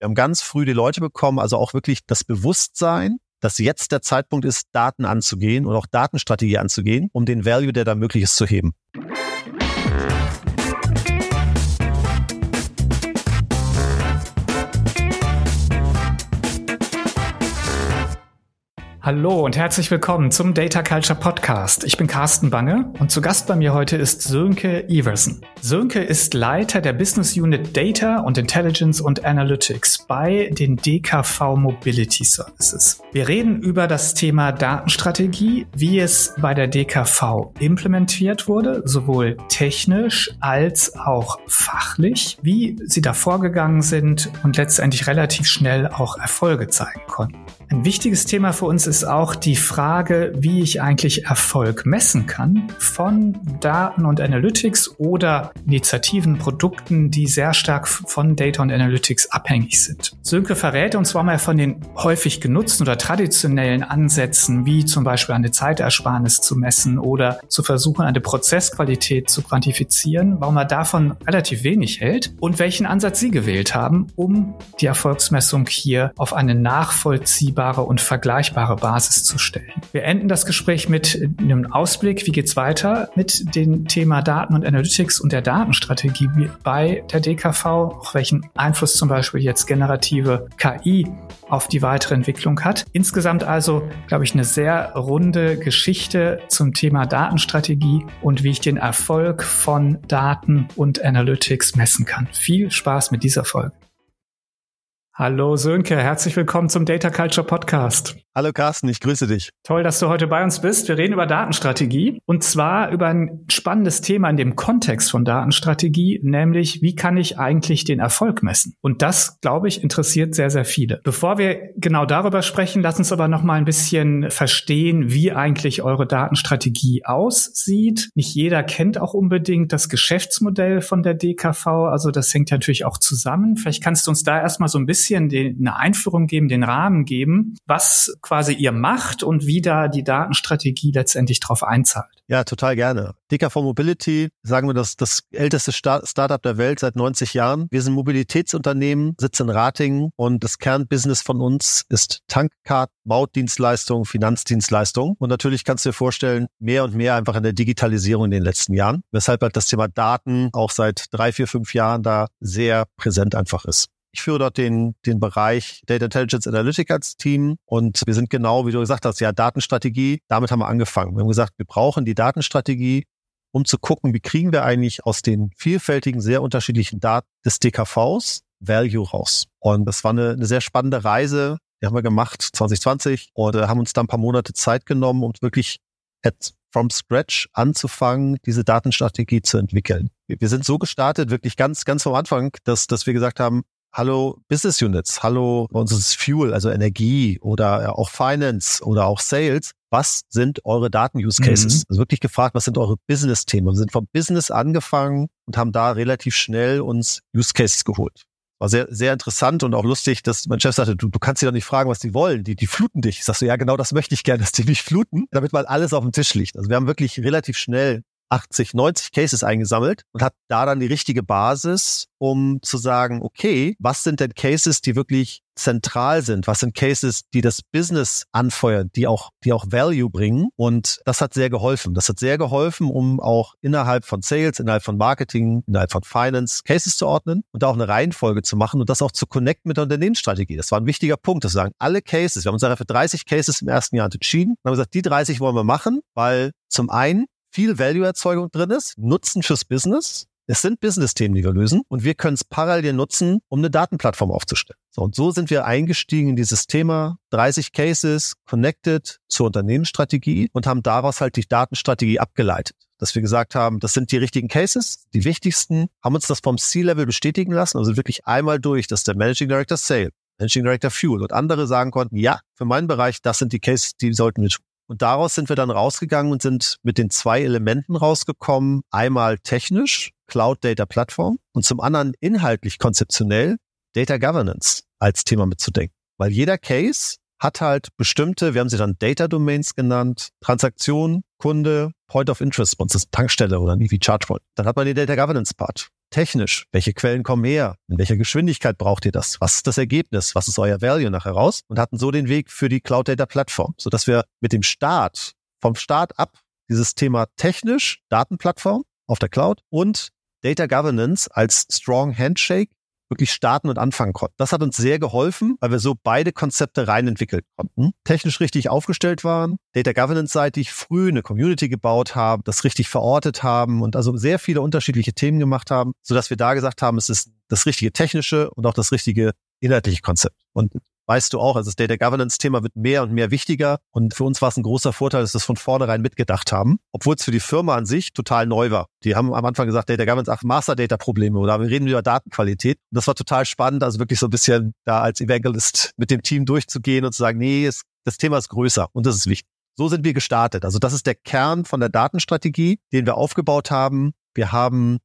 Wir haben ganz früh die Leute bekommen, also auch wirklich das Bewusstsein, dass jetzt der Zeitpunkt ist, Daten anzugehen und auch Datenstrategie anzugehen, um den Value, der da möglich ist, zu heben. Hallo und herzlich willkommen zum Data Culture Podcast. Ich bin Carsten Bange und zu Gast bei mir heute ist Sönke Iversen. Sönke ist Leiter der Business Unit Data und Intelligence und Analytics bei den DKV Mobility Services. Wir reden über das Thema Datenstrategie, wie es bei der DKV implementiert wurde, sowohl technisch als auch fachlich, wie sie da vorgegangen sind und letztendlich relativ schnell auch Erfolge zeigen konnten. Ein wichtiges Thema für uns ist auch die Frage, wie ich eigentlich Erfolg messen kann von Daten und Analytics oder Initiativen, Produkten, die sehr stark von Data und Analytics abhängig sind. Sönke verrät uns zwar mal von den häufig genutzten oder traditionellen Ansätzen, wie zum Beispiel eine Zeitersparnis zu messen oder zu versuchen, eine Prozessqualität zu quantifizieren, warum er davon relativ wenig hält und welchen Ansatz Sie gewählt haben, um die Erfolgsmessung hier auf eine nachvollziehbare vergleichbare und vergleichbare Basis zu stellen. Wir enden das Gespräch mit einem Ausblick, wie geht's weiter mit dem Thema Daten und Analytics und der Datenstrategie bei der DKV, auch welchen Einfluss zum Beispiel jetzt generative KI auf die weitere Entwicklung hat. Insgesamt also, glaube ich, eine sehr runde Geschichte zum Thema Datenstrategie und wie ich den Erfolg von Daten und Analytics messen kann. Viel Spaß mit dieser Folge. Hallo Sönke, herzlich willkommen zum Data Culture Podcast. Hallo Carsten, ich grüße dich. Toll, dass du heute bei uns bist. Wir reden über Datenstrategie und zwar über ein spannendes Thema in dem Kontext von Datenstrategie, nämlich wie kann ich eigentlich den Erfolg messen? Und das, glaube ich, interessiert sehr, sehr viele. Bevor wir genau darüber sprechen, lass uns aber noch mal ein bisschen verstehen, wie eigentlich eure Datenstrategie aussieht. Nicht jeder kennt auch unbedingt das Geschäftsmodell von der DKV, also das hängt natürlich auch zusammen. Vielleicht kannst du uns da erstmal so ein bisschen den, eine Einführung geben, den Rahmen geben, was quasi ihr macht und wie da die Datenstrategie letztendlich drauf einzahlt. Ja, total gerne. DKV Mobility, sagen wir das, das älteste Startup der Welt seit 90 Jahren. Wir sind Mobilitätsunternehmen, sitzen in Ratingen und das Kernbusiness von uns ist Tankcard, Mautdienstleistung, Finanzdienstleistung. Und natürlich kannst du dir vorstellen, mehr und mehr einfach in der Digitalisierung in den letzten Jahren, weshalb halt das Thema Daten auch seit drei, vier, fünf Jahren da sehr präsent einfach ist. Ich führe dort den, den Bereich Data Intelligence Analytics Team und wir sind genau, wie du gesagt hast, ja, Datenstrategie. Damit haben wir angefangen. Wir haben gesagt, wir brauchen die Datenstrategie, um zu gucken, wie kriegen wir eigentlich aus den vielfältigen, sehr unterschiedlichen Daten des DKVs Value raus. Und das war eine, eine sehr spannende Reise. Die haben wir gemacht 2020 und äh, haben uns da ein paar Monate Zeit genommen, um wirklich at, from scratch anzufangen, diese Datenstrategie zu entwickeln. Wir, wir sind so gestartet, wirklich ganz, ganz vom Anfang, dass, dass wir gesagt haben, Hallo Business Units, hallo unseres Fuel, also Energie oder auch Finance oder auch Sales. Was sind eure Daten-Use Cases? Mhm. Also wirklich gefragt, was sind eure Business-Themen? Wir sind vom Business angefangen und haben da relativ schnell uns Use Cases geholt. War sehr, sehr interessant und auch lustig, dass mein Chef sagte, du, du kannst sie doch nicht fragen, was die wollen. Die, die fluten dich. Ich sag so, ja, genau das möchte ich gerne, dass die mich fluten, damit mal alles auf dem Tisch liegt. Also wir haben wirklich relativ schnell 80, 90 Cases eingesammelt und hat da dann die richtige Basis, um zu sagen, okay, was sind denn Cases, die wirklich zentral sind? Was sind Cases, die das Business anfeuern, die auch, die auch Value bringen? Und das hat sehr geholfen. Das hat sehr geholfen, um auch innerhalb von Sales, innerhalb von Marketing, innerhalb von Finance Cases zu ordnen und da auch eine Reihenfolge zu machen und das auch zu connecten mit der Unternehmensstrategie. Das war ein wichtiger Punkt, dass sagen, alle Cases, wir haben uns dafür 30 Cases im ersten Jahr entschieden und haben gesagt, die 30 wollen wir machen, weil zum einen viel Value-Erzeugung drin ist, Nutzen fürs Business. Es sind Business-Themen, die wir lösen und wir können es parallel nutzen, um eine Datenplattform aufzustellen. So, und so sind wir eingestiegen in dieses Thema 30 Cases connected zur Unternehmensstrategie und haben daraus halt die Datenstrategie abgeleitet. Dass wir gesagt haben, das sind die richtigen Cases, die wichtigsten, haben uns das vom C-Level bestätigen lassen, also wirklich einmal durch, dass der Managing Director Sale, Managing Director Fuel und andere sagen konnten, ja, für meinen Bereich, das sind die Cases, die sollten wir tun. Und daraus sind wir dann rausgegangen und sind mit den zwei Elementen rausgekommen. Einmal technisch, Cloud Data Plattform und zum anderen inhaltlich konzeptionell Data Governance als Thema mitzudenken. Weil jeder Case hat halt bestimmte, wir haben sie dann Data Domains genannt, Transaktion, Kunde, Point of Interest, bei uns ist Tankstelle oder ein EV Charge Point. Dann hat man den Data Governance Part. Technisch. Welche Quellen kommen her? In welcher Geschwindigkeit braucht ihr das? Was ist das Ergebnis? Was ist euer Value nachher raus? Und hatten so den Weg für die Cloud Data Plattform, sodass wir mit dem Start, vom Start ab, dieses Thema technisch, Datenplattform auf der Cloud und Data Governance als Strong Handshake wirklich starten und anfangen konnten. Das hat uns sehr geholfen, weil wir so beide Konzepte rein entwickeln konnten. Technisch richtig aufgestellt waren, Data Governance-seitig früh eine Community gebaut haben, das richtig verortet haben und also sehr viele unterschiedliche Themen gemacht haben, sodass wir da gesagt haben, es ist das richtige technische und auch das richtige inhaltliche Konzept. Und weißt du auch, also das Data Governance-Thema wird mehr und mehr wichtiger. Und für uns war es ein großer Vorteil, dass wir es von vornherein mitgedacht haben, obwohl es für die Firma an sich total neu war. Die haben am Anfang gesagt, Data Governance, ach, Master-Data-Probleme oder wir reden über Datenqualität. Und das war total spannend, also wirklich so ein bisschen da als Evangelist mit dem Team durchzugehen und zu sagen, nee, es, das Thema ist größer und das ist wichtig. So sind wir gestartet. Also das ist der Kern von der Datenstrategie, den wir aufgebaut haben. Wir haben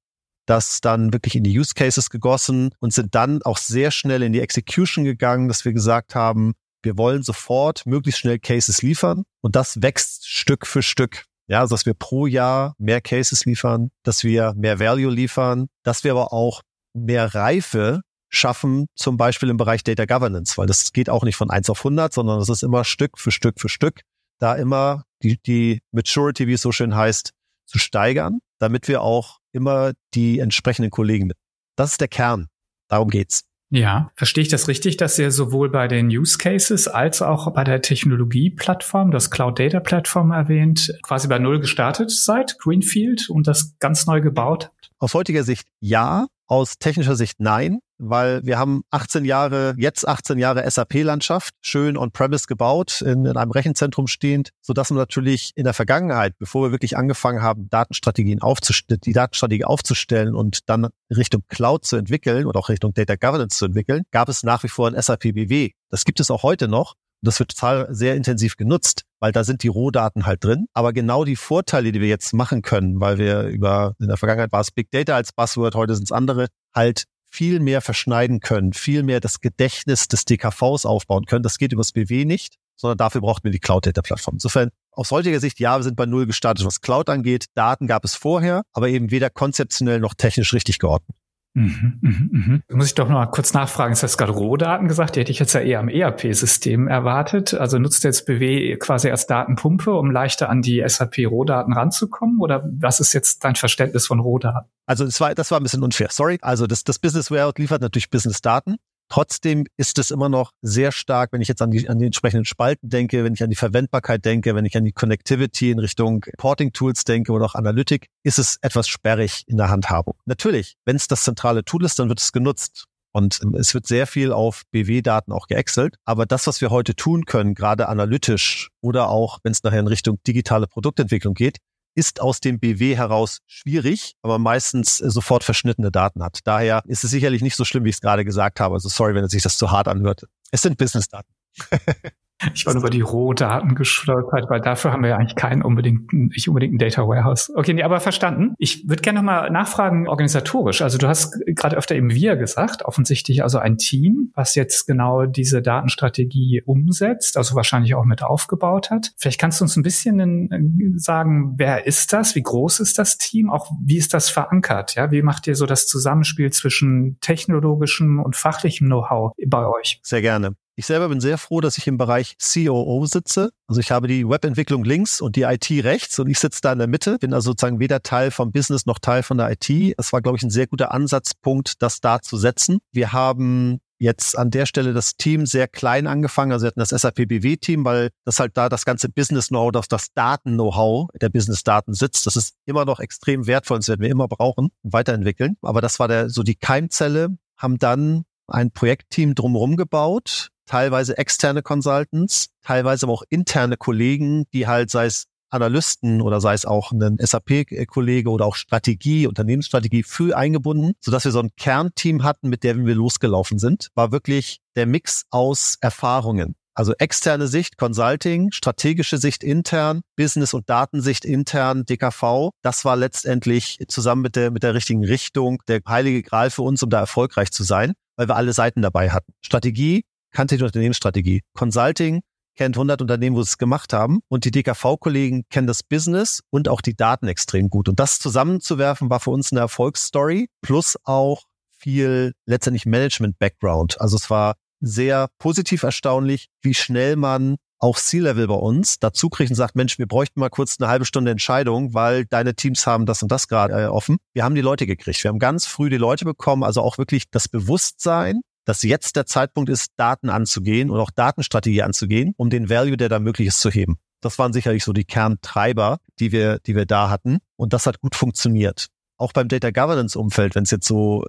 das dann wirklich in die Use Cases gegossen und sind dann auch sehr schnell in die Execution gegangen, dass wir gesagt haben, wir wollen sofort möglichst schnell Cases liefern und das wächst Stück für Stück. Ja, also dass wir pro Jahr mehr Cases liefern, dass wir mehr Value liefern, dass wir aber auch mehr Reife schaffen, zum Beispiel im Bereich Data Governance, weil das geht auch nicht von eins auf 100, sondern es ist immer Stück für Stück für Stück, da immer die, die Maturity, wie es so schön heißt, zu steigern, damit wir auch immer die entsprechenden Kollegen mit. Das ist der Kern. Darum geht's. Ja, verstehe ich das richtig, dass ihr sowohl bei den Use Cases als auch bei der Technologieplattform, das Cloud Data Plattform erwähnt, quasi bei Null gestartet seid, Greenfield, und das ganz neu gebaut habt? Aus heutiger Sicht ja, aus technischer Sicht nein, weil wir haben 18 Jahre, jetzt 18 Jahre SAP-Landschaft, schön on-premise gebaut, in, in einem Rechenzentrum stehend, so dass man natürlich in der Vergangenheit, bevor wir wirklich angefangen haben, Datenstrategien aufzustellen, die Datenstrategie aufzustellen und dann Richtung Cloud zu entwickeln oder auch Richtung Data Governance zu entwickeln, gab es nach wie vor ein SAP BW. Das gibt es auch heute noch. Und das wird total sehr intensiv genutzt, weil da sind die Rohdaten halt drin. Aber genau die Vorteile, die wir jetzt machen können, weil wir über, in der Vergangenheit war es Big Data als Buzzword, heute sind es andere, halt viel mehr verschneiden können, viel mehr das Gedächtnis des DKVs aufbauen können. Das geht übers BW nicht, sondern dafür braucht man die Cloud Data Plattform. Insofern aus heutiger Sicht, ja, wir sind bei Null gestartet, was Cloud angeht. Daten gab es vorher, aber eben weder konzeptionell noch technisch richtig geordnet. Mhm, mhm, mhm. Muss ich doch noch mal kurz nachfragen. Ist das gerade Rohdaten gesagt? Die hätte ich jetzt ja eher am ERP-System erwartet. Also nutzt jetzt BW quasi als Datenpumpe, um leichter an die SAP-Rohdaten ranzukommen? Oder was ist jetzt dein Verständnis von Rohdaten? Also das war, das war ein bisschen unfair. Sorry. Also das, das Business Warehouse liefert natürlich Business-Daten. Trotzdem ist es immer noch sehr stark, wenn ich jetzt an die, an die entsprechenden Spalten denke, wenn ich an die Verwendbarkeit denke, wenn ich an die Connectivity in Richtung Porting Tools denke oder auch Analytik, ist es etwas sperrig in der Handhabung. Natürlich, wenn es das zentrale Tool ist, dann wird es genutzt. Und es wird sehr viel auf BW-Daten auch geäxelt. Aber das, was wir heute tun können, gerade analytisch oder auch, wenn es nachher in Richtung digitale Produktentwicklung geht, ist aus dem BW heraus schwierig, aber meistens äh, sofort verschnittene Daten hat. Daher ist es sicherlich nicht so schlimm, wie ich es gerade gesagt habe. Also sorry, wenn es sich das zu hart anhört. Es sind Business-Daten. Ich war nur über die Rohdaten gestolpert, weil dafür haben wir ja eigentlich keinen unbedingt, nicht unbedingt ein Data Warehouse. Okay, nee, aber verstanden. Ich würde gerne nochmal nachfragen, organisatorisch. Also du hast gerade öfter eben wir gesagt, offensichtlich also ein Team, was jetzt genau diese Datenstrategie umsetzt, also wahrscheinlich auch mit aufgebaut hat. Vielleicht kannst du uns ein bisschen äh, sagen, wer ist das? Wie groß ist das Team? Auch wie ist das verankert? Ja, wie macht ihr so das Zusammenspiel zwischen technologischem und fachlichem Know-how bei euch? Sehr gerne. Ich selber bin sehr froh, dass ich im Bereich COO sitze. Also ich habe die Webentwicklung links und die IT rechts und ich sitze da in der Mitte, bin also sozusagen weder Teil vom Business noch Teil von der IT. Das war, glaube ich, ein sehr guter Ansatzpunkt, das da zu setzen. Wir haben jetzt an der Stelle das Team sehr klein angefangen. Also wir hatten das SAP BW-Team, weil das halt da das ganze Business-Know-how, das, das Daten-Know-how der Business-Daten sitzt. Das ist immer noch extrem wertvoll und das werden wir immer brauchen und weiterentwickeln. Aber das war der, so die Keimzelle, haben dann ein Projektteam drumherum gebaut, teilweise externe Consultants, teilweise aber auch interne Kollegen, die halt, sei es Analysten oder sei es auch ein SAP-Kollege oder auch Strategie, Unternehmensstrategie für eingebunden, sodass wir so ein Kernteam hatten, mit dem wir losgelaufen sind, war wirklich der Mix aus Erfahrungen. Also externe Sicht, Consulting, strategische Sicht intern, Business- und Datensicht intern, DKV. Das war letztendlich zusammen mit der, mit der richtigen Richtung der heilige Gral für uns, um da erfolgreich zu sein, weil wir alle Seiten dabei hatten. Strategie, kannte die Unternehmensstrategie. Consulting kennt 100 Unternehmen, wo sie es gemacht haben. Und die DKV-Kollegen kennen das Business und auch die Daten extrem gut. Und das zusammenzuwerfen war für uns eine Erfolgsstory plus auch viel letztendlich Management-Background. Also es war sehr positiv erstaunlich, wie schnell man auch C-Level bei uns dazu kriegt und sagt, Mensch, wir bräuchten mal kurz eine halbe Stunde Entscheidung, weil deine Teams haben das und das gerade äh, offen. Wir haben die Leute gekriegt. Wir haben ganz früh die Leute bekommen, also auch wirklich das Bewusstsein, dass jetzt der Zeitpunkt ist, Daten anzugehen und auch Datenstrategie anzugehen, um den Value, der da möglich ist, zu heben. Das waren sicherlich so die Kerntreiber, die wir, die wir da hatten. Und das hat gut funktioniert. Auch beim Data Governance Umfeld, wenn es jetzt so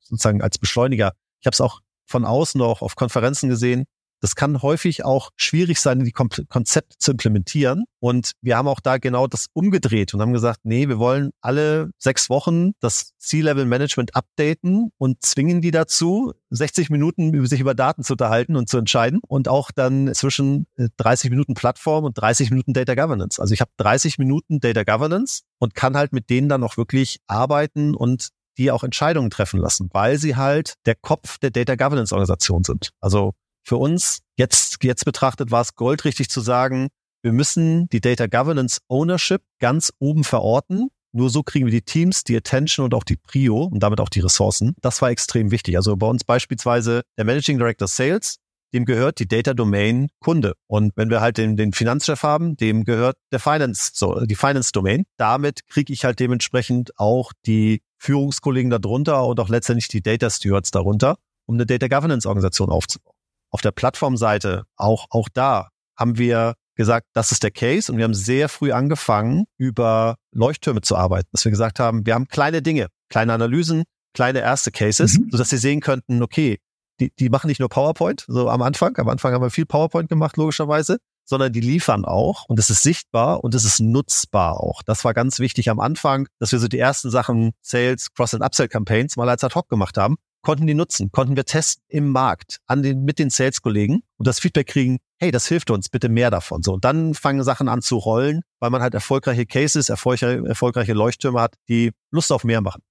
sozusagen als Beschleuniger, ich habe es auch von außen auch auf Konferenzen gesehen, das kann häufig auch schwierig sein, die Konzepte zu implementieren. Und wir haben auch da genau das umgedreht und haben gesagt, nee, wir wollen alle sechs Wochen das C-Level-Management updaten und zwingen die dazu, 60 Minuten sich über Daten zu unterhalten und zu entscheiden und auch dann zwischen 30 äh, Minuten Plattform und 30 Minuten Data Governance. Also ich habe 30 Minuten Data Governance und kann halt mit denen dann auch wirklich arbeiten und die auch Entscheidungen treffen lassen, weil sie halt der Kopf der Data Governance Organisation sind. Also für uns jetzt, jetzt betrachtet war es goldrichtig zu sagen, wir müssen die Data Governance Ownership ganz oben verorten. Nur so kriegen wir die Teams, die Attention und auch die Prio und damit auch die Ressourcen. Das war extrem wichtig. Also bei uns beispielsweise der Managing Director Sales, dem gehört die Data Domain Kunde. Und wenn wir halt den, den Finanzchef haben, dem gehört der Finance, so, die Finance Domain. Damit kriege ich halt dementsprechend auch die Führungskollegen darunter und auch letztendlich die Data Stewards darunter, um eine Data Governance Organisation aufzubauen. Auf der Plattformseite, auch, auch da haben wir gesagt, das ist der Case und wir haben sehr früh angefangen, über Leuchttürme zu arbeiten, dass wir gesagt haben, wir haben kleine Dinge, kleine Analysen, kleine erste Cases, mhm. sodass sie sehen könnten, okay, die, die machen nicht nur PowerPoint, so am Anfang, am Anfang haben wir viel PowerPoint gemacht, logischerweise, sondern die liefern auch und es ist sichtbar und es ist nutzbar auch. Das war ganz wichtig am Anfang, dass wir so die ersten Sachen Sales, Cross- and Upsell-Campaigns mal als ad hoc gemacht haben konnten die nutzen, konnten wir testen im Markt an den, mit den Sales-Kollegen und das Feedback kriegen, hey, das hilft uns, bitte mehr davon. So, und dann fangen Sachen an zu rollen, weil man halt erfolgreiche Cases, erfolgreiche, erfolgreiche Leuchttürme hat, die Lust auf mehr machen.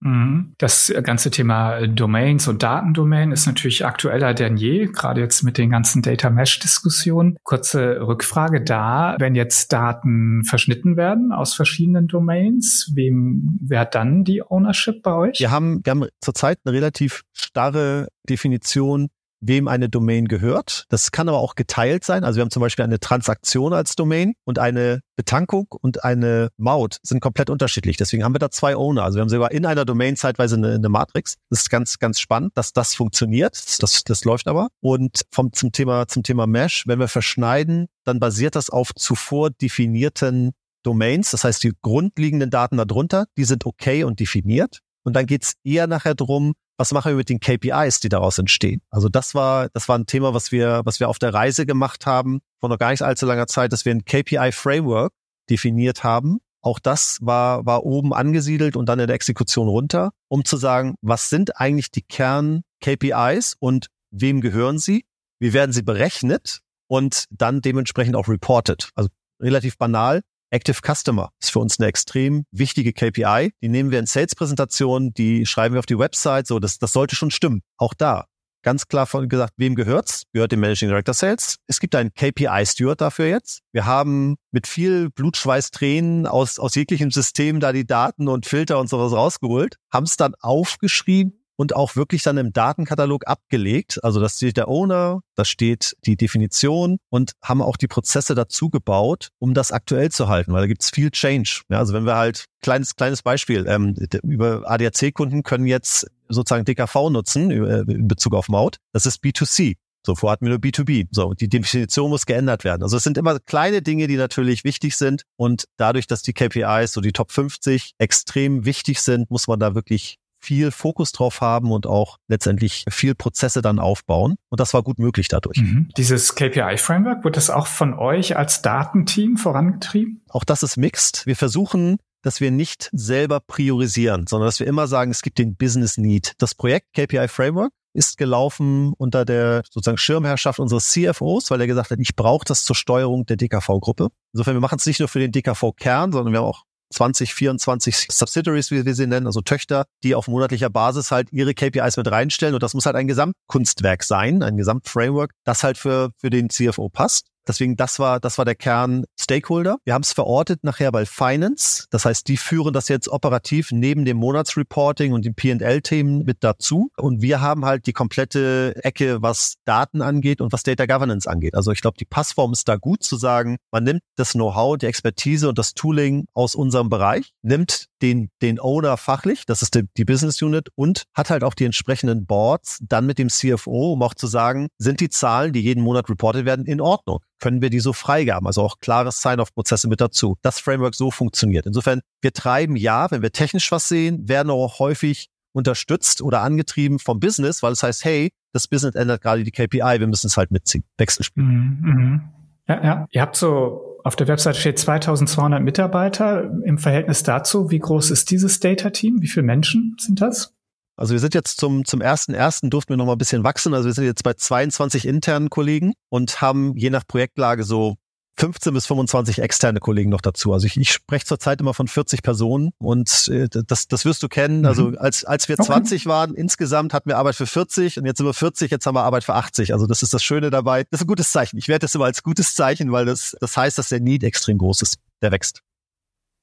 Mhm. Das ganze Thema Domains und Datendomain ist natürlich aktueller denn je, gerade jetzt mit den ganzen Data Mesh Diskussionen. Kurze Rückfrage da, wenn jetzt Daten verschnitten werden aus verschiedenen Domains, wem wer hat dann die Ownership bei euch? Wir haben, wir haben zurzeit eine relativ starre Definition wem eine Domain gehört. Das kann aber auch geteilt sein. Also wir haben zum Beispiel eine Transaktion als Domain und eine Betankung und eine Maut sind komplett unterschiedlich. Deswegen haben wir da zwei Owner. Also wir haben sogar in einer Domain zeitweise eine, eine Matrix. Das ist ganz, ganz spannend, dass das funktioniert. Das, das läuft aber. Und vom, zum Thema, zum Thema Mesh, wenn wir verschneiden, dann basiert das auf zuvor definierten Domains. Das heißt, die grundlegenden Daten darunter, die sind okay und definiert. Und dann geht's eher nachher drum, was machen wir mit den KPIs, die daraus entstehen? Also das war, das war ein Thema, was wir, was wir auf der Reise gemacht haben, vor noch gar nicht allzu langer Zeit, dass wir ein KPI-Framework definiert haben. Auch das war, war oben angesiedelt und dann in der Exekution runter, um zu sagen, was sind eigentlich die Kern-KPIs und wem gehören sie? Wie werden sie berechnet? Und dann dementsprechend auch reported. Also relativ banal. Active Customer ist für uns eine extrem wichtige KPI. Die nehmen wir in Sales-Präsentationen, die schreiben wir auf die Website. So, das, das sollte schon stimmen. Auch da ganz klar von gesagt, wem gehört's? Gehört dem Managing Director Sales. Es gibt einen KPI-Steward dafür jetzt. Wir haben mit viel Blutschweiß, Tränen aus, aus jeglichem System da die Daten und Filter und sowas rausgeholt, haben es dann aufgeschrieben und auch wirklich dann im Datenkatalog abgelegt. Also das steht der Owner, da steht die Definition und haben auch die Prozesse dazu gebaut, um das aktuell zu halten, weil da gibt's viel Change. Ja, also wenn wir halt, kleines, kleines Beispiel, ähm, über ADAC-Kunden können jetzt sozusagen DKV nutzen äh, in Bezug auf Maut. Das ist B2C. So, vorher hatten wir nur B2B. So, die Definition muss geändert werden. Also es sind immer kleine Dinge, die natürlich wichtig sind. Und dadurch, dass die KPIs, so die Top 50, extrem wichtig sind, muss man da wirklich viel Fokus drauf haben und auch letztendlich viel Prozesse dann aufbauen. Und das war gut möglich dadurch. Mhm. Dieses KPI-Framework, wird das auch von euch als Datenteam vorangetrieben? Auch das ist mixed. Wir versuchen dass wir nicht selber priorisieren, sondern dass wir immer sagen, es gibt den Business Need. Das Projekt KPI Framework ist gelaufen unter der sozusagen Schirmherrschaft unseres CFOs, weil er gesagt hat, ich brauche das zur Steuerung der DKV-Gruppe. Insofern, wir machen es nicht nur für den DKV-Kern, sondern wir haben auch 20, 24 Subsidiaries, wie wir sie nennen, also Töchter, die auf monatlicher Basis halt ihre KPIs mit reinstellen. Und das muss halt ein Gesamtkunstwerk sein, ein Gesamtframework, das halt für, für den CFO passt. Deswegen, das war, das war der Kern Stakeholder. Wir haben es verortet nachher bei Finance. Das heißt, die führen das jetzt operativ neben dem Monatsreporting und den P&L-Themen mit dazu. Und wir haben halt die komplette Ecke, was Daten angeht und was Data Governance angeht. Also ich glaube, die Passform ist da gut zu sagen, man nimmt das Know-how, die Expertise und das Tooling aus unserem Bereich, nimmt den, den Owner fachlich, das ist die, die Business Unit und hat halt auch die entsprechenden Boards dann mit dem CFO, um auch zu sagen, sind die Zahlen, die jeden Monat reportet werden, in Ordnung? Können wir die so freigaben. Also auch klare Sign-off-Prozesse mit dazu. Das Framework so funktioniert. Insofern, wir treiben ja, wenn wir technisch was sehen, werden auch häufig unterstützt oder angetrieben vom Business, weil es heißt, hey, das Business ändert gerade die KPI, wir müssen es halt mitziehen. Wechselspiel. Mhm, mhm. Ja, ja. Ihr habt so, auf der Website steht 2200 Mitarbeiter. Im Verhältnis dazu, wie groß ist dieses Data-Team? Wie viele Menschen sind das? Also wir sind jetzt zum, zum ersten ersten durften wir noch mal ein bisschen wachsen. Also wir sind jetzt bei 22 internen Kollegen und haben je nach Projektlage so 15 bis 25 externe Kollegen noch dazu. Also ich, ich spreche zurzeit immer von 40 Personen und äh, das, das wirst du kennen. Mhm. Also als, als wir okay. 20 waren, insgesamt hatten wir Arbeit für 40 und jetzt sind wir 40, jetzt haben wir Arbeit für 80. Also das ist das Schöne dabei. Das ist ein gutes Zeichen. Ich werde das immer als gutes Zeichen, weil das, das heißt, dass der Need extrem groß ist. Der wächst.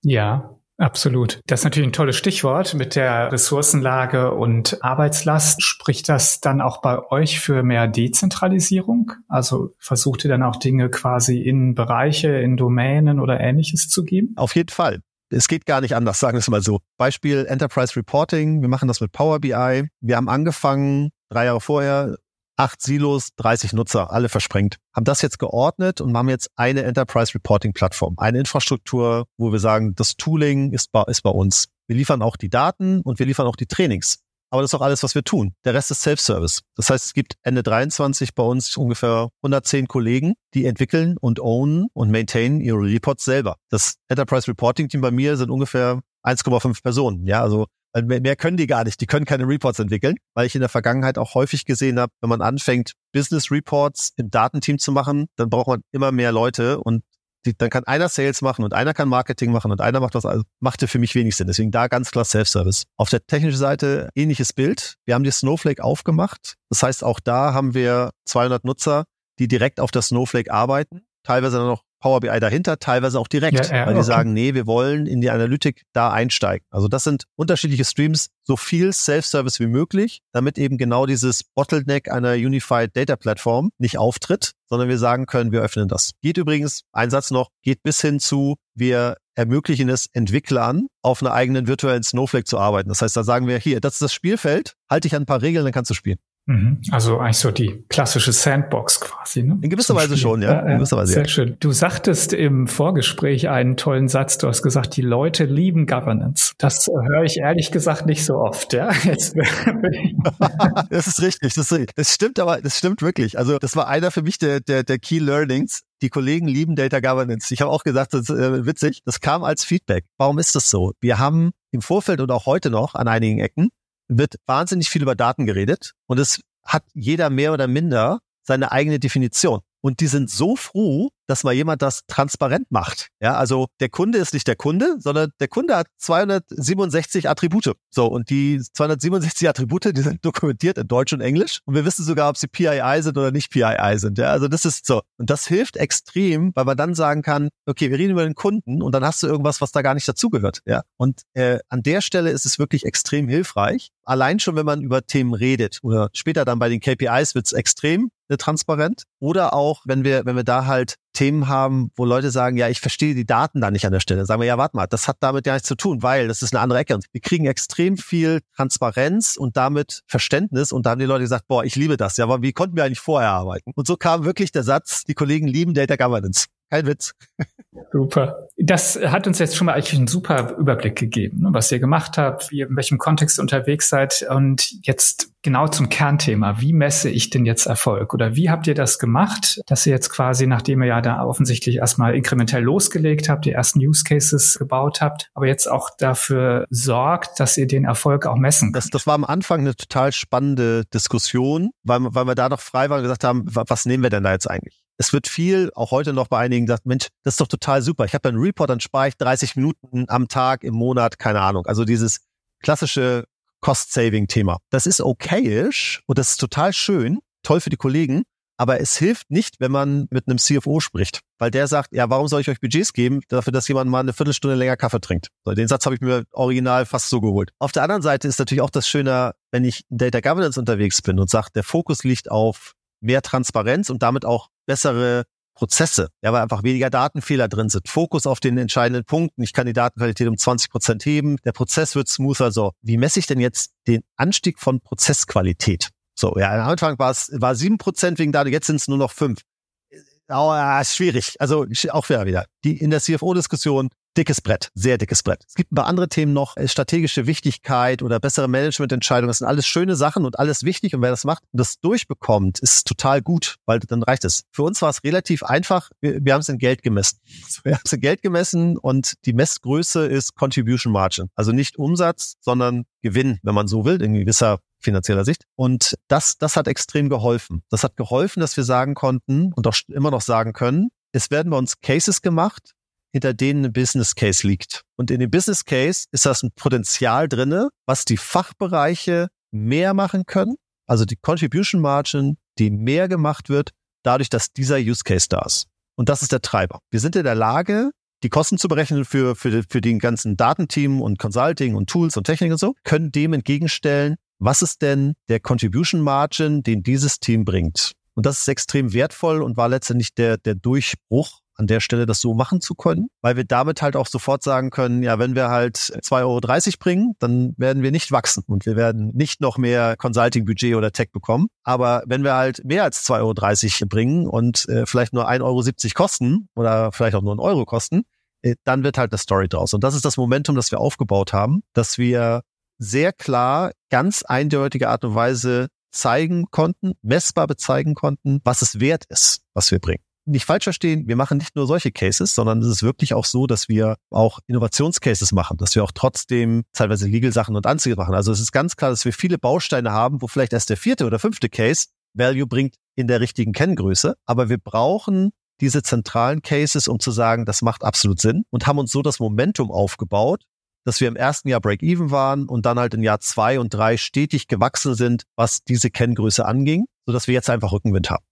Ja, Absolut. Das ist natürlich ein tolles Stichwort mit der Ressourcenlage und Arbeitslast. Spricht das dann auch bei euch für mehr Dezentralisierung? Also versucht ihr dann auch Dinge quasi in Bereiche, in Domänen oder ähnliches zu geben? Auf jeden Fall. Es geht gar nicht anders, sagen wir es mal so. Beispiel Enterprise Reporting. Wir machen das mit Power BI. Wir haben angefangen, drei Jahre vorher, acht Silos, 30 Nutzer, alle versprengt. Haben das jetzt geordnet und haben jetzt eine Enterprise Reporting Plattform, eine Infrastruktur, wo wir sagen, das Tooling ist bei, ist bei uns. Wir liefern auch die Daten und wir liefern auch die Trainings. Aber das ist auch alles, was wir tun. Der Rest ist Self-Service. Das heißt, es gibt Ende 23 bei uns ungefähr 110 Kollegen, die entwickeln und ownen und maintainen ihre Reports selber. Das Enterprise Reporting Team bei mir sind ungefähr 1,5 Personen. Ja, also Mehr können die gar nicht. Die können keine Reports entwickeln, weil ich in der Vergangenheit auch häufig gesehen habe, wenn man anfängt, Business Reports im Datenteam zu machen, dann braucht man immer mehr Leute und die, dann kann einer Sales machen und einer kann Marketing machen und einer macht was, also machte für mich wenig Sinn. Deswegen da ganz klar Self-Service. Auf der technischen Seite ähnliches Bild. Wir haben die Snowflake aufgemacht. Das heißt, auch da haben wir 200 Nutzer, die direkt auf der Snowflake arbeiten. Teilweise dann noch Power BI dahinter, teilweise auch direkt, ja, ja, weil die okay. sagen, nee, wir wollen in die Analytik da einsteigen. Also das sind unterschiedliche Streams, so viel Self-Service wie möglich, damit eben genau dieses Bottleneck einer Unified Data Platform nicht auftritt, sondern wir sagen können, wir öffnen das. Geht übrigens, ein Satz noch, geht bis hin zu, wir ermöglichen es Entwicklern, auf einer eigenen virtuellen Snowflake zu arbeiten. Das heißt, da sagen wir, hier, das ist das Spielfeld, halte dich an ein paar Regeln, dann kannst du spielen. Mhm. Also eigentlich so die klassische Sandbox quasi. Ne? In gewisser Weise schon, ja. In gewisser Weise, Sehr ja. schön. Du sagtest im Vorgespräch einen tollen Satz. Du hast gesagt, die Leute lieben Governance. Das höre ich ehrlich gesagt nicht so oft. Ja, Jetzt das ist richtig. Das, das stimmt, aber das stimmt wirklich. Also das war einer für mich der, der, der Key Learnings. Die Kollegen lieben Data Governance. Ich habe auch gesagt, das ist äh, witzig. Das kam als Feedback. Warum ist das so? Wir haben im Vorfeld und auch heute noch an einigen Ecken wird wahnsinnig viel über Daten geredet und es hat jeder mehr oder minder seine eigene Definition. Und die sind so froh, dass mal jemand das transparent macht. Ja, also der Kunde ist nicht der Kunde, sondern der Kunde hat 267 Attribute. So, und die 267 Attribute, die sind dokumentiert in Deutsch und Englisch. Und wir wissen sogar, ob sie PII sind oder nicht PII sind. Ja, also das ist so. Und das hilft extrem, weil man dann sagen kann, okay, wir reden über den Kunden und dann hast du irgendwas, was da gar nicht dazugehört. Ja, und äh, an der Stelle ist es wirklich extrem hilfreich. Allein schon, wenn man über Themen redet oder später dann bei den KPIs wird es extrem transparent. Oder auch, wenn wir, wenn wir da halt Themen haben, wo Leute sagen, ja, ich verstehe die Daten da nicht an der Stelle. Sagen wir, ja, warte mal, das hat damit ja nichts zu tun, weil das ist eine andere Ecke. Und wir kriegen extrem viel Transparenz und damit Verständnis. Und da haben die Leute gesagt, boah, ich liebe das. Ja, aber wie konnten wir eigentlich vorher arbeiten? Und so kam wirklich der Satz, die Kollegen lieben Data Governance. Kein Witz. Super. Das hat uns jetzt schon mal eigentlich einen super Überblick gegeben, ne, was ihr gemacht habt, wie, in welchem Kontext ihr unterwegs seid. Und jetzt genau zum Kernthema. Wie messe ich denn jetzt Erfolg? Oder wie habt ihr das gemacht, dass ihr jetzt quasi, nachdem ihr ja da offensichtlich erstmal inkrementell losgelegt habt, die ersten Use Cases gebaut habt, aber jetzt auch dafür sorgt, dass ihr den Erfolg auch messen könnt? Das, das war am Anfang eine total spannende Diskussion, weil, weil wir da noch frei waren und gesagt haben, was nehmen wir denn da jetzt eigentlich? Es wird viel, auch heute noch bei einigen gesagt, Mensch, das ist doch total super. Ich habe einen Report, dann spare ich 30 Minuten am Tag, im Monat, keine Ahnung. Also dieses klassische Cost-Saving-Thema. Das ist okayisch und das ist total schön, toll für die Kollegen, aber es hilft nicht, wenn man mit einem CFO spricht, weil der sagt, ja, warum soll ich euch Budgets geben, dafür, dass jemand mal eine Viertelstunde länger Kaffee trinkt. Den Satz habe ich mir original fast so geholt. Auf der anderen Seite ist natürlich auch das Schöne, wenn ich in Data Governance unterwegs bin und sage, der Fokus liegt auf mehr Transparenz und damit auch bessere Prozesse, ja, weil einfach weniger Datenfehler drin sind. Fokus auf den entscheidenden Punkten. Ich kann die Datenqualität um 20 Prozent heben. Der Prozess wird smoother. So, wie messe ich denn jetzt den Anstieg von Prozessqualität? So, ja, am Anfang war es war sieben Prozent wegen Daten, jetzt sind es nur noch fünf. Oh, ja, ist schwierig. Also auch wieder. Die in der CFO-Diskussion dickes Brett, sehr dickes Brett. Es gibt ein paar andere Themen noch, äh, strategische Wichtigkeit oder bessere Managemententscheidungen. Das sind alles schöne Sachen und alles wichtig. Und wer das macht und das durchbekommt, ist total gut, weil dann reicht es. Für uns war es relativ einfach. Wir, wir haben es in Geld gemessen. Wir haben es in Geld gemessen und die Messgröße ist Contribution Margin. Also nicht Umsatz, sondern Gewinn, wenn man so will, in gewisser finanzieller Sicht. Und das, das hat extrem geholfen. Das hat geholfen, dass wir sagen konnten und auch immer noch sagen können, es werden bei uns Cases gemacht, hinter denen ein Business Case liegt. Und in dem Business Case ist das ein Potenzial drinne, was die Fachbereiche mehr machen können. Also die Contribution Margin, die mehr gemacht wird, dadurch, dass dieser Use Case da ist. Und das ist der Treiber. Wir sind in der Lage, die Kosten zu berechnen für, für, für den ganzen Datenteam und Consulting und Tools und Technik und so, können dem entgegenstellen, was ist denn der Contribution Margin, den dieses Team bringt. Und das ist extrem wertvoll und war letztendlich der, der Durchbruch an der Stelle das so machen zu können, weil wir damit halt auch sofort sagen können, ja, wenn wir halt 2,30 Euro bringen, dann werden wir nicht wachsen und wir werden nicht noch mehr Consulting-Budget oder Tech bekommen. Aber wenn wir halt mehr als 2,30 Euro bringen und äh, vielleicht nur 1,70 Euro kosten oder vielleicht auch nur einen Euro kosten, äh, dann wird halt eine Story draus. Und das ist das Momentum, das wir aufgebaut haben, dass wir sehr klar, ganz eindeutige Art und Weise zeigen konnten, messbar bezeigen konnten, was es wert ist, was wir bringen nicht falsch verstehen, wir machen nicht nur solche Cases, sondern es ist wirklich auch so, dass wir auch Innovationscases machen, dass wir auch trotzdem teilweise Legal-Sachen und Anzüge machen. Also es ist ganz klar, dass wir viele Bausteine haben, wo vielleicht erst der vierte oder fünfte Case Value bringt in der richtigen Kenngröße. Aber wir brauchen diese zentralen Cases, um zu sagen, das macht absolut Sinn und haben uns so das Momentum aufgebaut, dass wir im ersten Jahr Break-Even waren und dann halt in Jahr zwei und drei stetig gewachsen sind, was diese Kenngröße anging, sodass wir jetzt einfach Rückenwind haben.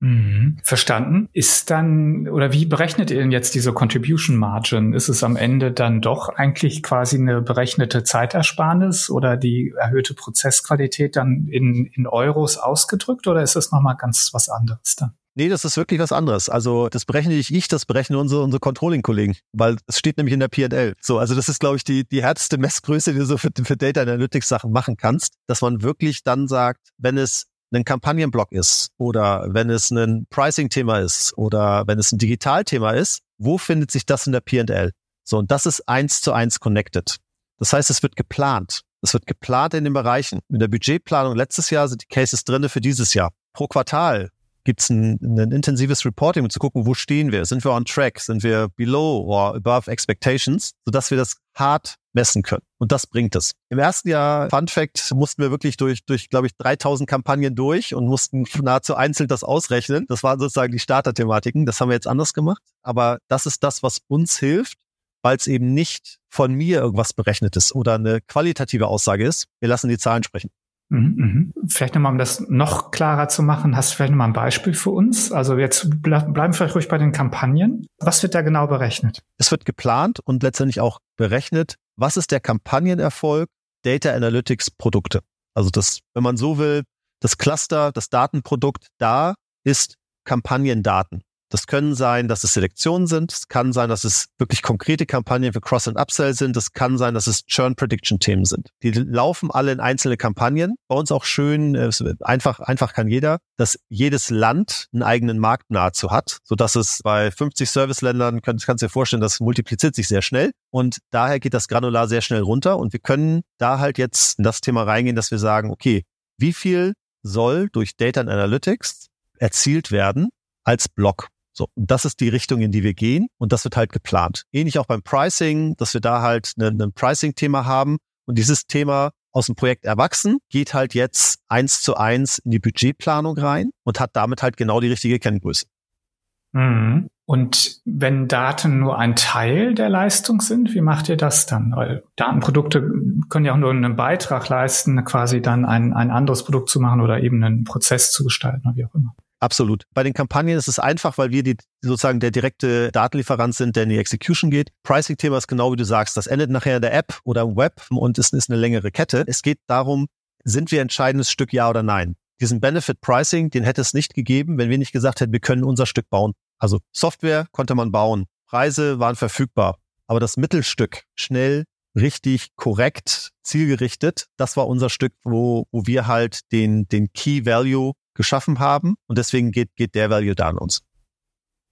Mhm. Verstanden. Ist dann, oder wie berechnet ihr denn jetzt diese Contribution Margin? Ist es am Ende dann doch eigentlich quasi eine berechnete Zeitersparnis oder die erhöhte Prozessqualität dann in, in Euros ausgedrückt oder ist es nochmal ganz was anderes dann? Nee, das ist wirklich was anderes. Also das berechne nicht ich, das berechnen unsere, unsere Controlling-Kollegen, weil es steht nämlich in der P&L. So, also das ist, glaube ich, die, die härteste Messgröße, die du so für, für Data Analytics Sachen machen kannst, dass man wirklich dann sagt, wenn es ein Kampagnenblock ist oder wenn es ein Pricing-Thema ist oder wenn es ein Digitalthema ist, wo findet sich das in der P&L? So, und das ist eins zu eins connected. Das heißt, es wird geplant. Es wird geplant in den Bereichen. In der Budgetplanung letztes Jahr sind die Cases drinne für dieses Jahr. Pro Quartal gibt es ein, ein, intensives Reporting, um zu gucken, wo stehen wir? Sind wir on track? Sind wir below or above expectations? Sodass wir das hart messen können. Und das bringt es. Im ersten Jahr, Fun Fact, mussten wir wirklich durch, durch glaube ich, 3000 Kampagnen durch und mussten nahezu einzeln das ausrechnen. Das waren sozusagen die Starterthematiken. Das haben wir jetzt anders gemacht. Aber das ist das, was uns hilft, weil es eben nicht von mir irgendwas berechnet ist oder eine qualitative Aussage ist. Wir lassen die Zahlen sprechen. Mhm, mhm. Vielleicht nochmal, um das noch klarer zu machen, hast du vielleicht nochmal ein Beispiel für uns? Also jetzt bleiben wir vielleicht ruhig bei den Kampagnen. Was wird da genau berechnet? Es wird geplant und letztendlich auch berechnet, was ist der Kampagnenerfolg Data Analytics Produkte. Also das, wenn man so will, das Cluster, das Datenprodukt da ist Kampagnendaten. Das können sein, dass es Selektionen sind. Es kann sein, dass es wirklich konkrete Kampagnen für Cross- und Upsell sind. Es kann sein, dass es Churn-Prediction-Themen sind. Die laufen alle in einzelne Kampagnen. Bei uns auch schön, einfach, einfach kann jeder, dass jedes Land einen eigenen Markt nahezu hat, sodass es bei 50 Serviceländern, kannst, kannst du dir vorstellen, das multipliziert sich sehr schnell. Und daher geht das Granular sehr schnell runter. Und wir können da halt jetzt in das Thema reingehen, dass wir sagen, okay, wie viel soll durch Data Analytics erzielt werden als Block? So, und das ist die Richtung, in die wir gehen und das wird halt geplant. Ähnlich auch beim Pricing, dass wir da halt ein, ein Pricing-Thema haben und dieses Thema aus dem Projekt erwachsen, geht halt jetzt eins zu eins in die Budgetplanung rein und hat damit halt genau die richtige Kenngröße. Mhm. Und wenn Daten nur ein Teil der Leistung sind, wie macht ihr das dann? Weil Datenprodukte können ja auch nur einen Beitrag leisten, quasi dann ein, ein anderes Produkt zu machen oder eben einen Prozess zu gestalten oder wie auch immer. Absolut. Bei den Kampagnen ist es einfach, weil wir die sozusagen der direkte Datenlieferant sind, der in die Execution geht. Pricing-Thema ist genau wie du sagst. Das endet nachher in der App oder im Web und es ist eine längere Kette. Es geht darum, sind wir entscheidendes Stück ja oder nein? Diesen Benefit Pricing, den hätte es nicht gegeben, wenn wir nicht gesagt hätten, wir können unser Stück bauen. Also Software konnte man bauen. Preise waren verfügbar. Aber das Mittelstück, schnell, richtig, korrekt, zielgerichtet, das war unser Stück, wo, wo wir halt den, den Key Value geschaffen haben. Und deswegen geht, geht der Value da an uns.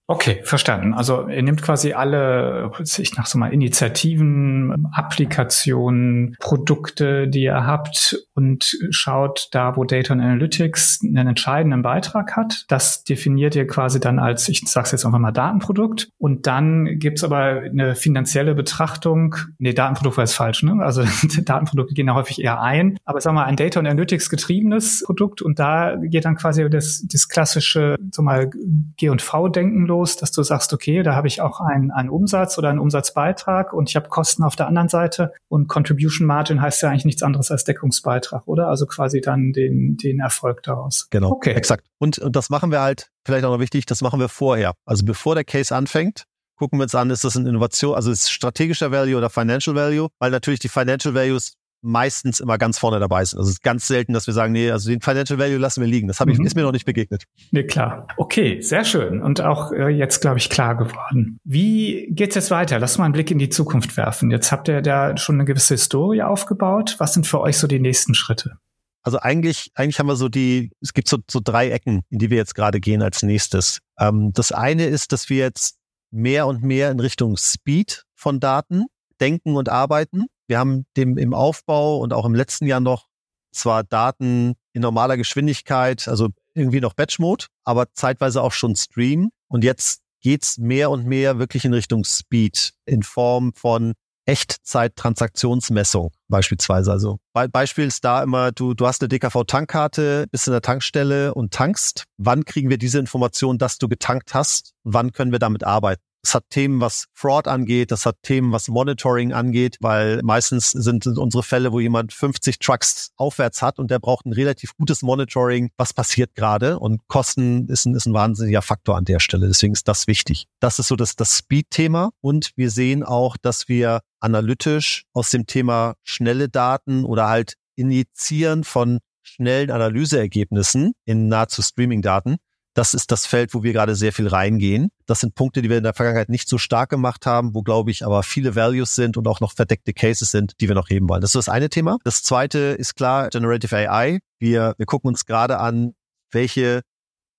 Okay, verstanden. Also ihr nehmt quasi alle, ich nach so mal Initiativen, Applikationen, Produkte, die ihr habt und schaut da, wo Data und Analytics einen entscheidenden Beitrag hat. Das definiert ihr quasi dann als, ich sage jetzt einfach mal Datenprodukt. Und dann gibt's aber eine finanzielle Betrachtung. Nee, Datenprodukt war jetzt falsch, ne? Also Datenprodukte gehen da häufig eher ein. Aber sagen wir mal, ein Data und Analytics getriebenes Produkt und da geht dann quasi das, das klassische, so mal G und V-Denken los, dass du sagst, okay, da habe ich auch einen, einen Umsatz oder einen Umsatzbeitrag und ich habe Kosten auf der anderen Seite und Contribution Margin heißt ja eigentlich nichts anderes als Deckungsbeitrag, oder? Also quasi dann den, den Erfolg daraus. Genau, okay. exakt. Und, und das machen wir halt, vielleicht auch noch wichtig, das machen wir vorher. Also bevor der Case anfängt, gucken wir uns an, ist das eine Innovation, also ist strategischer Value oder Financial Value, weil natürlich die Financial Values meistens immer ganz vorne dabei sind. Also es ist ganz selten, dass wir sagen, nee, also den Financial Value lassen wir liegen. Das habe ich, mhm. ist mir noch nicht begegnet. Nee, klar. Okay, sehr schön. Und auch äh, jetzt, glaube ich, klar geworden. Wie geht's jetzt weiter? Lass mal einen Blick in die Zukunft werfen. Jetzt habt ihr da schon eine gewisse Historie aufgebaut. Was sind für euch so die nächsten Schritte? Also eigentlich, eigentlich haben wir so die, es gibt so, so drei Ecken, in die wir jetzt gerade gehen als nächstes. Ähm, das eine ist, dass wir jetzt mehr und mehr in Richtung Speed von Daten denken und arbeiten. Wir haben dem im Aufbau und auch im letzten Jahr noch zwar Daten in normaler Geschwindigkeit, also irgendwie noch Batch-Mode, aber zeitweise auch schon Stream. Und jetzt geht's mehr und mehr wirklich in Richtung Speed in Form von Echtzeit-Transaktionsmessung beispielsweise. Also Be Beispiel ist da immer, du, du hast eine DKV-Tankkarte, bist in der Tankstelle und tankst. Wann kriegen wir diese Information, dass du getankt hast? Wann können wir damit arbeiten? Es hat Themen, was Fraud angeht, das hat Themen, was Monitoring angeht, weil meistens sind unsere Fälle, wo jemand 50 Trucks aufwärts hat und der braucht ein relativ gutes Monitoring, was passiert gerade und Kosten ist ein, ist ein wahnsinniger Faktor an der Stelle. Deswegen ist das wichtig. Das ist so das, das Speed-Thema und wir sehen auch, dass wir analytisch aus dem Thema schnelle Daten oder halt Injizieren von schnellen Analyseergebnissen in nahezu Streaming-Daten das ist das Feld, wo wir gerade sehr viel reingehen. Das sind Punkte, die wir in der Vergangenheit nicht so stark gemacht haben, wo, glaube ich, aber viele Values sind und auch noch verdeckte Cases sind, die wir noch heben wollen. Das ist das eine Thema. Das zweite ist klar Generative AI. Wir, wir gucken uns gerade an, welche,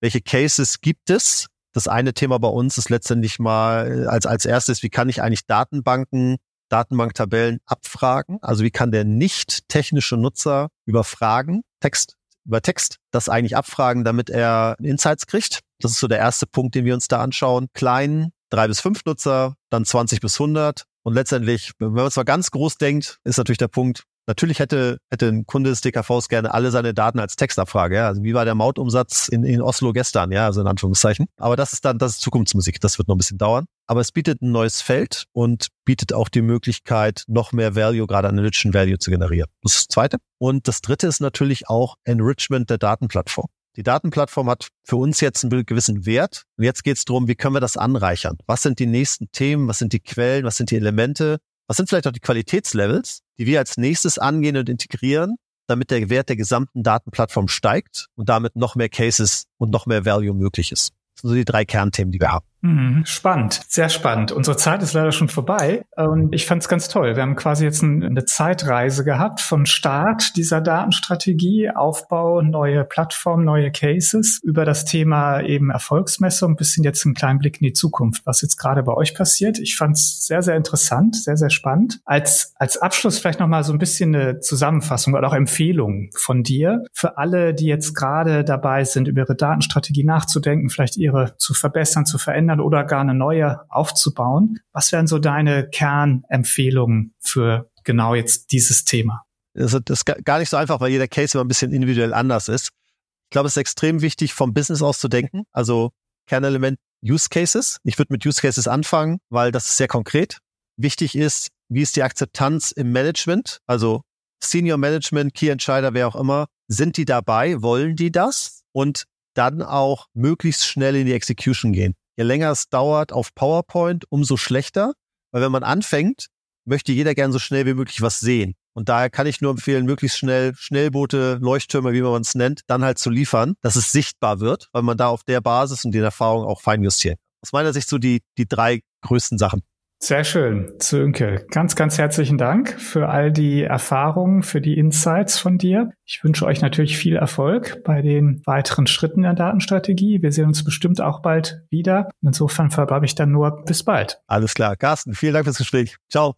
welche Cases gibt es. Das eine Thema bei uns ist letztendlich mal als, als erstes, wie kann ich eigentlich Datenbanken Datenbanktabellen abfragen. Also wie kann der nicht technische Nutzer über Fragen, Text, über Text das eigentlich abfragen, damit er Insights kriegt. Das ist so der erste Punkt, den wir uns da anschauen. Klein, drei bis fünf Nutzer, dann 20 bis 100. Und letztendlich, wenn man es mal ganz groß denkt, ist natürlich der Punkt, Natürlich hätte, hätte ein Kunde des DKVs gerne alle seine Daten als Textabfrage. Ja? Also wie war der Mautumsatz in, in Oslo gestern? Ja, also in Anführungszeichen. Aber das ist dann, das ist Zukunftsmusik. Das wird noch ein bisschen dauern. Aber es bietet ein neues Feld und bietet auch die Möglichkeit, noch mehr Value, gerade Analytischen Value zu generieren. Das ist das Zweite. Und das Dritte ist natürlich auch Enrichment der Datenplattform. Die Datenplattform hat für uns jetzt einen gewissen Wert. Und jetzt geht es darum, wie können wir das anreichern? Was sind die nächsten Themen? Was sind die Quellen? Was sind die Elemente? Was sind vielleicht auch die Qualitätslevels, die wir als nächstes angehen und integrieren, damit der Wert der gesamten Datenplattform steigt und damit noch mehr Cases und noch mehr Value möglich ist? Das sind so die drei Kernthemen, die wir haben. Mhm, spannend, sehr spannend. Unsere Zeit ist leider schon vorbei und ich fand es ganz toll. Wir haben quasi jetzt eine Zeitreise gehabt von Start dieser Datenstrategie, Aufbau, neue Plattformen, neue Cases über das Thema eben Erfolgsmessung bis hin jetzt einen kleinen Blick in die Zukunft, was jetzt gerade bei euch passiert. Ich fand es sehr, sehr interessant, sehr, sehr spannend. Als, als Abschluss vielleicht nochmal so ein bisschen eine Zusammenfassung oder auch Empfehlung von dir für alle, die jetzt gerade dabei sind, über ihre Datenstrategie nachzudenken, vielleicht ihre zu verbessern, zu verändern verändern oder gar eine neue aufzubauen. Was wären so deine Kernempfehlungen für genau jetzt dieses Thema? Das ist gar nicht so einfach, weil jeder Case immer ein bisschen individuell anders ist. Ich glaube, es ist extrem wichtig, vom Business aus zu denken. Also Kernelement Use Cases. Ich würde mit Use Cases anfangen, weil das ist sehr konkret. Wichtig ist, wie ist die Akzeptanz im Management? Also Senior Management, Key Entscheider, wer auch immer, sind die dabei? Wollen die das? Und dann auch möglichst schnell in die Execution gehen. Je länger es dauert auf PowerPoint, umso schlechter. Weil wenn man anfängt, möchte jeder gern so schnell wie möglich was sehen. Und daher kann ich nur empfehlen, möglichst schnell Schnellboote, Leuchttürme, wie man es nennt, dann halt zu liefern, dass es sichtbar wird, weil man da auf der Basis und den Erfahrungen auch fein justiert. Aus meiner Sicht so die, die drei größten Sachen. Sehr schön, Sönke. Ganz, ganz herzlichen Dank für all die Erfahrungen, für die Insights von dir. Ich wünsche euch natürlich viel Erfolg bei den weiteren Schritten der Datenstrategie. Wir sehen uns bestimmt auch bald wieder. Insofern verbleibe ich dann nur bis bald. Alles klar. Carsten, vielen Dank fürs Gespräch. Ciao.